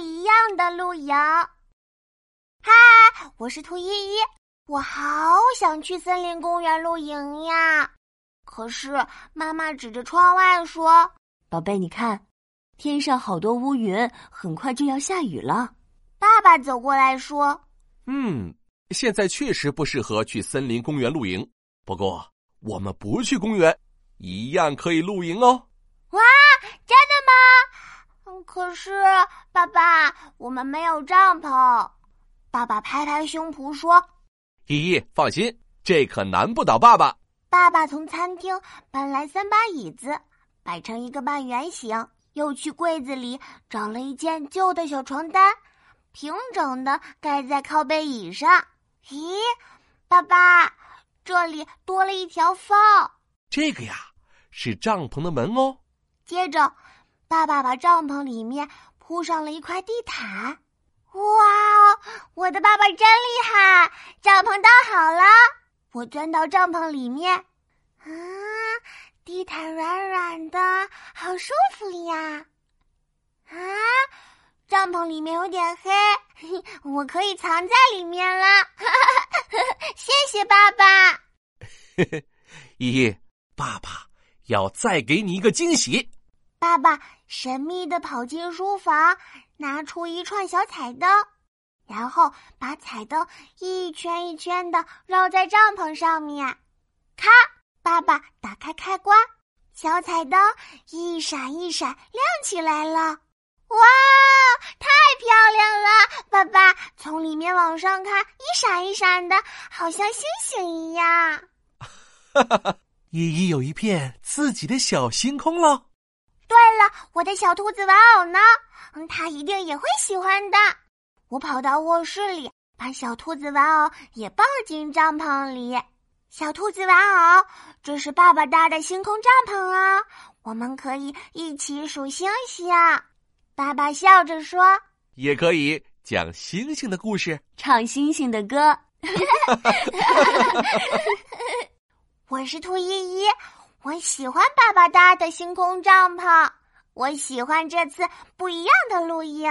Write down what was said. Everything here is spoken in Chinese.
一样的露营。嗨，我是兔依依，我好想去森林公园露营呀！可是妈妈指着窗外说：“宝贝，你看，天上好多乌云，很快就要下雨了。”爸爸走过来说：“嗯，现在确实不适合去森林公园露营。不过我们不去公园，一样可以露营哦。”哇，真的吗？可是爸爸，我们没有帐篷。爸爸拍拍胸脯说：“依依，放心，这可难不倒爸爸。”爸爸从餐厅搬来三把椅子，摆成一个半圆形，又去柜子里找了一件旧的小床单，平整的盖在靠背椅上。咦，爸爸，这里多了一条缝。这个呀，是帐篷的门哦。接着，爸爸把帐篷里面铺上了一块地毯。哇哦，我的爸爸真厉害！帐篷搭好了，我钻到帐篷里面，啊，地毯软软的，好舒服呀！啊，帐篷里面有点黑，我可以藏在里面了。谢谢爸爸。依依，爸爸要再给你一个惊喜。爸爸神秘的跑进书房，拿出一串小彩灯，然后把彩灯一圈一圈的绕在帐篷上面。咔！爸爸打开开关，小彩灯一闪一闪亮起来了。哇，太漂亮了！爸爸从里面往上看，一闪一闪的，好像星星一样。哈哈！依依有一片自己的小星空。了，我的小兔子玩偶呢？嗯，它一定也会喜欢的。我跑到卧室里，把小兔子玩偶也抱进帐篷里。小兔子玩偶，这是爸爸搭的星空帐篷啊！我们可以一起数星星。爸爸笑着说：“也可以讲星星的故事，唱星星的歌。”我是兔依依。我喜欢爸爸搭的星空帐篷，我喜欢这次不一样的露营。